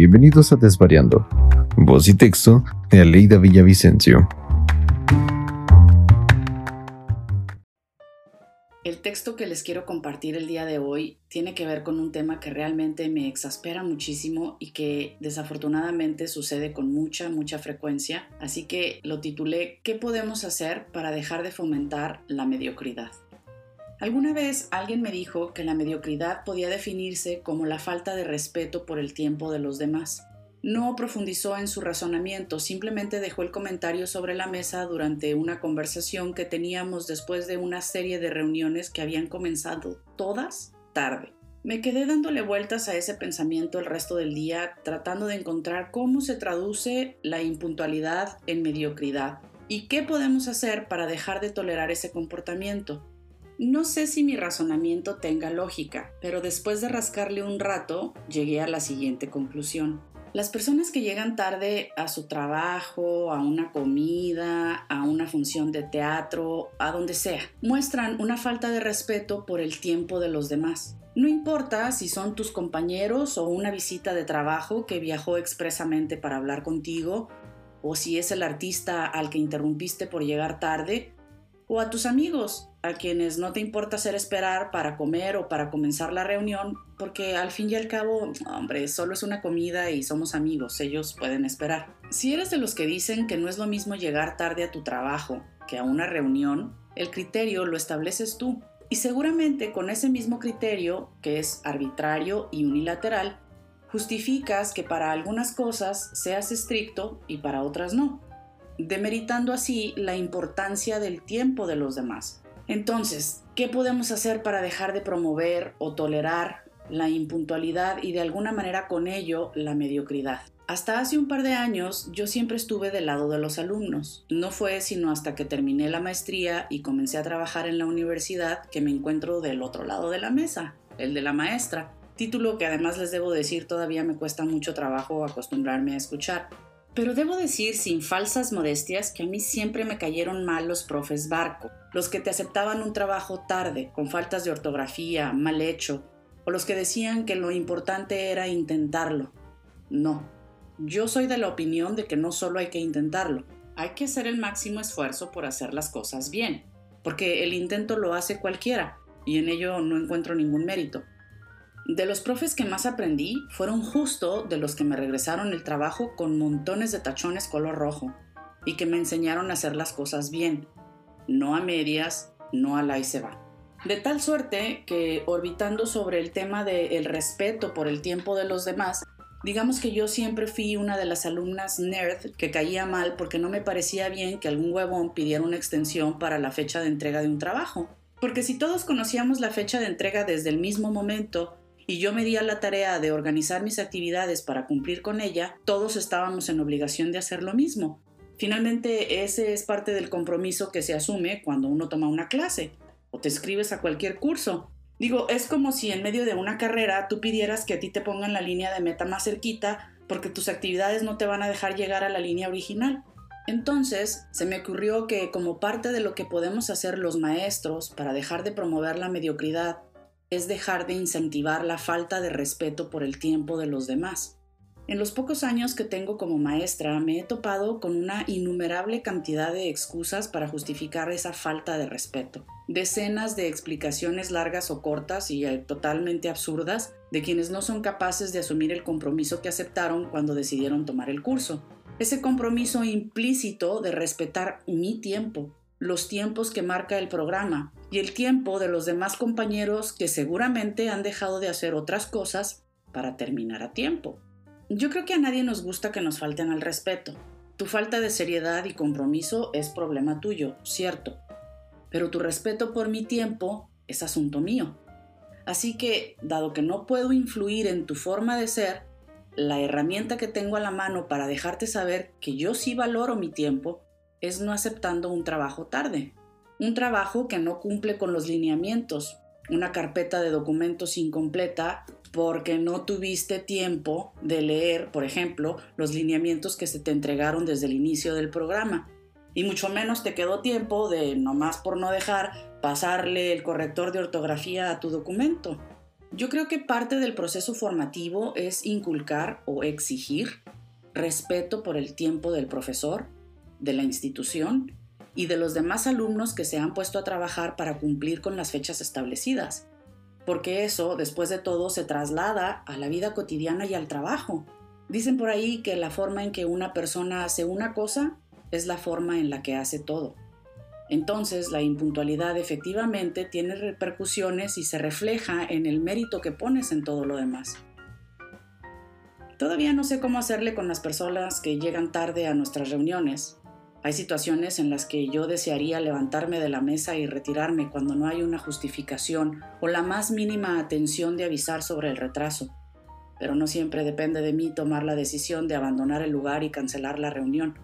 bienvenidos a Desvariando. Voz y texto de Aleida Villavicencio. El texto que les quiero compartir el día de hoy tiene que ver con un tema que realmente me exaspera muchísimo y que desafortunadamente sucede con mucha, mucha frecuencia, así que lo titulé ¿Qué podemos hacer para dejar de fomentar la mediocridad? Alguna vez alguien me dijo que la mediocridad podía definirse como la falta de respeto por el tiempo de los demás. No profundizó en su razonamiento, simplemente dejó el comentario sobre la mesa durante una conversación que teníamos después de una serie de reuniones que habían comenzado todas tarde. Me quedé dándole vueltas a ese pensamiento el resto del día, tratando de encontrar cómo se traduce la impuntualidad en mediocridad y qué podemos hacer para dejar de tolerar ese comportamiento. No sé si mi razonamiento tenga lógica, pero después de rascarle un rato, llegué a la siguiente conclusión. Las personas que llegan tarde a su trabajo, a una comida, a una función de teatro, a donde sea, muestran una falta de respeto por el tiempo de los demás. No importa si son tus compañeros o una visita de trabajo que viajó expresamente para hablar contigo, o si es el artista al que interrumpiste por llegar tarde, o a tus amigos, a quienes no te importa hacer esperar para comer o para comenzar la reunión, porque al fin y al cabo, hombre, solo es una comida y somos amigos, ellos pueden esperar. Si eres de los que dicen que no es lo mismo llegar tarde a tu trabajo que a una reunión, el criterio lo estableces tú. Y seguramente con ese mismo criterio, que es arbitrario y unilateral, justificas que para algunas cosas seas estricto y para otras no demeritando así la importancia del tiempo de los demás. Entonces, ¿qué podemos hacer para dejar de promover o tolerar la impuntualidad y de alguna manera con ello la mediocridad? Hasta hace un par de años yo siempre estuve del lado de los alumnos. No fue sino hasta que terminé la maestría y comencé a trabajar en la universidad que me encuentro del otro lado de la mesa, el de la maestra. Título que además les debo decir todavía me cuesta mucho trabajo acostumbrarme a escuchar. Pero debo decir sin falsas modestias que a mí siempre me cayeron mal los profes barco, los que te aceptaban un trabajo tarde, con faltas de ortografía, mal hecho, o los que decían que lo importante era intentarlo. No, yo soy de la opinión de que no solo hay que intentarlo, hay que hacer el máximo esfuerzo por hacer las cosas bien, porque el intento lo hace cualquiera, y en ello no encuentro ningún mérito. De los profes que más aprendí fueron justo de los que me regresaron el trabajo con montones de tachones color rojo y que me enseñaron a hacer las cosas bien, no a medias, no a la y se va. De tal suerte que, orbitando sobre el tema del respeto por el tiempo de los demás, digamos que yo siempre fui una de las alumnas nerd que caía mal porque no me parecía bien que algún huevón pidiera una extensión para la fecha de entrega de un trabajo. Porque si todos conocíamos la fecha de entrega desde el mismo momento y yo me di a la tarea de organizar mis actividades para cumplir con ella, todos estábamos en obligación de hacer lo mismo. Finalmente, ese es parte del compromiso que se asume cuando uno toma una clase o te escribes a cualquier curso. Digo, es como si en medio de una carrera tú pidieras que a ti te pongan la línea de meta más cerquita porque tus actividades no te van a dejar llegar a la línea original. Entonces, se me ocurrió que como parte de lo que podemos hacer los maestros para dejar de promover la mediocridad es dejar de incentivar la falta de respeto por el tiempo de los demás. En los pocos años que tengo como maestra me he topado con una innumerable cantidad de excusas para justificar esa falta de respeto. Decenas de explicaciones largas o cortas y eh, totalmente absurdas de quienes no son capaces de asumir el compromiso que aceptaron cuando decidieron tomar el curso. Ese compromiso implícito de respetar mi tiempo, los tiempos que marca el programa y el tiempo de los demás compañeros que seguramente han dejado de hacer otras cosas para terminar a tiempo. Yo creo que a nadie nos gusta que nos falten al respeto. Tu falta de seriedad y compromiso es problema tuyo, cierto, pero tu respeto por mi tiempo es asunto mío. Así que, dado que no puedo influir en tu forma de ser, la herramienta que tengo a la mano para dejarte saber que yo sí valoro mi tiempo es no aceptando un trabajo tarde, un trabajo que no cumple con los lineamientos, una carpeta de documentos incompleta porque no tuviste tiempo de leer, por ejemplo, los lineamientos que se te entregaron desde el inicio del programa. Y mucho menos te quedó tiempo de, nomás por no dejar, pasarle el corrector de ortografía a tu documento. Yo creo que parte del proceso formativo es inculcar o exigir respeto por el tiempo del profesor, de la institución y de los demás alumnos que se han puesto a trabajar para cumplir con las fechas establecidas, porque eso, después de todo, se traslada a la vida cotidiana y al trabajo. Dicen por ahí que la forma en que una persona hace una cosa es la forma en la que hace todo. Entonces, la impuntualidad efectivamente tiene repercusiones y se refleja en el mérito que pones en todo lo demás. Todavía no sé cómo hacerle con las personas que llegan tarde a nuestras reuniones. Hay situaciones en las que yo desearía levantarme de la mesa y retirarme cuando no hay una justificación o la más mínima atención de avisar sobre el retraso. Pero no siempre depende de mí tomar la decisión de abandonar el lugar y cancelar la reunión.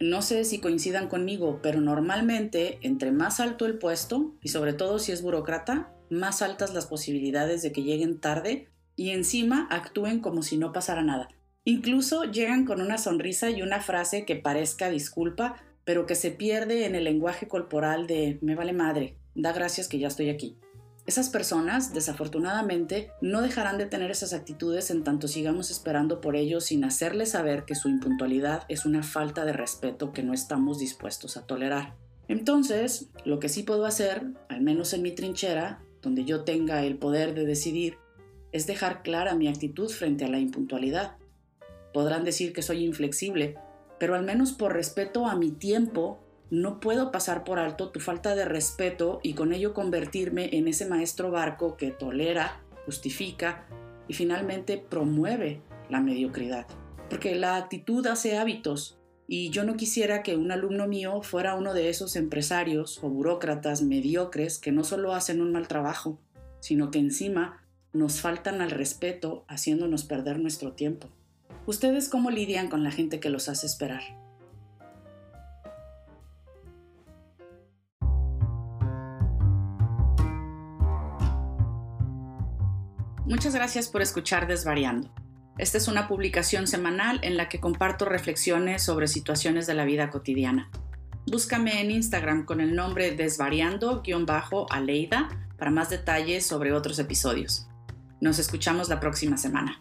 No sé si coincidan conmigo, pero normalmente entre más alto el puesto, y sobre todo si es burócrata, más altas las posibilidades de que lleguen tarde y encima actúen como si no pasara nada. Incluso llegan con una sonrisa y una frase que parezca disculpa, pero que se pierde en el lenguaje corporal de me vale madre, da gracias que ya estoy aquí. Esas personas, desafortunadamente, no dejarán de tener esas actitudes en tanto sigamos esperando por ellos sin hacerles saber que su impuntualidad es una falta de respeto que no estamos dispuestos a tolerar. Entonces, lo que sí puedo hacer, al menos en mi trinchera, donde yo tenga el poder de decidir, es dejar clara mi actitud frente a la impuntualidad. Podrán decir que soy inflexible, pero al menos por respeto a mi tiempo no puedo pasar por alto tu falta de respeto y con ello convertirme en ese maestro barco que tolera, justifica y finalmente promueve la mediocridad. Porque la actitud hace hábitos y yo no quisiera que un alumno mío fuera uno de esos empresarios o burócratas mediocres que no solo hacen un mal trabajo, sino que encima nos faltan al respeto haciéndonos perder nuestro tiempo. ¿Ustedes cómo lidian con la gente que los hace esperar? Muchas gracias por escuchar Desvariando. Esta es una publicación semanal en la que comparto reflexiones sobre situaciones de la vida cotidiana. Búscame en Instagram con el nombre desvariando-aleida para más detalles sobre otros episodios. Nos escuchamos la próxima semana.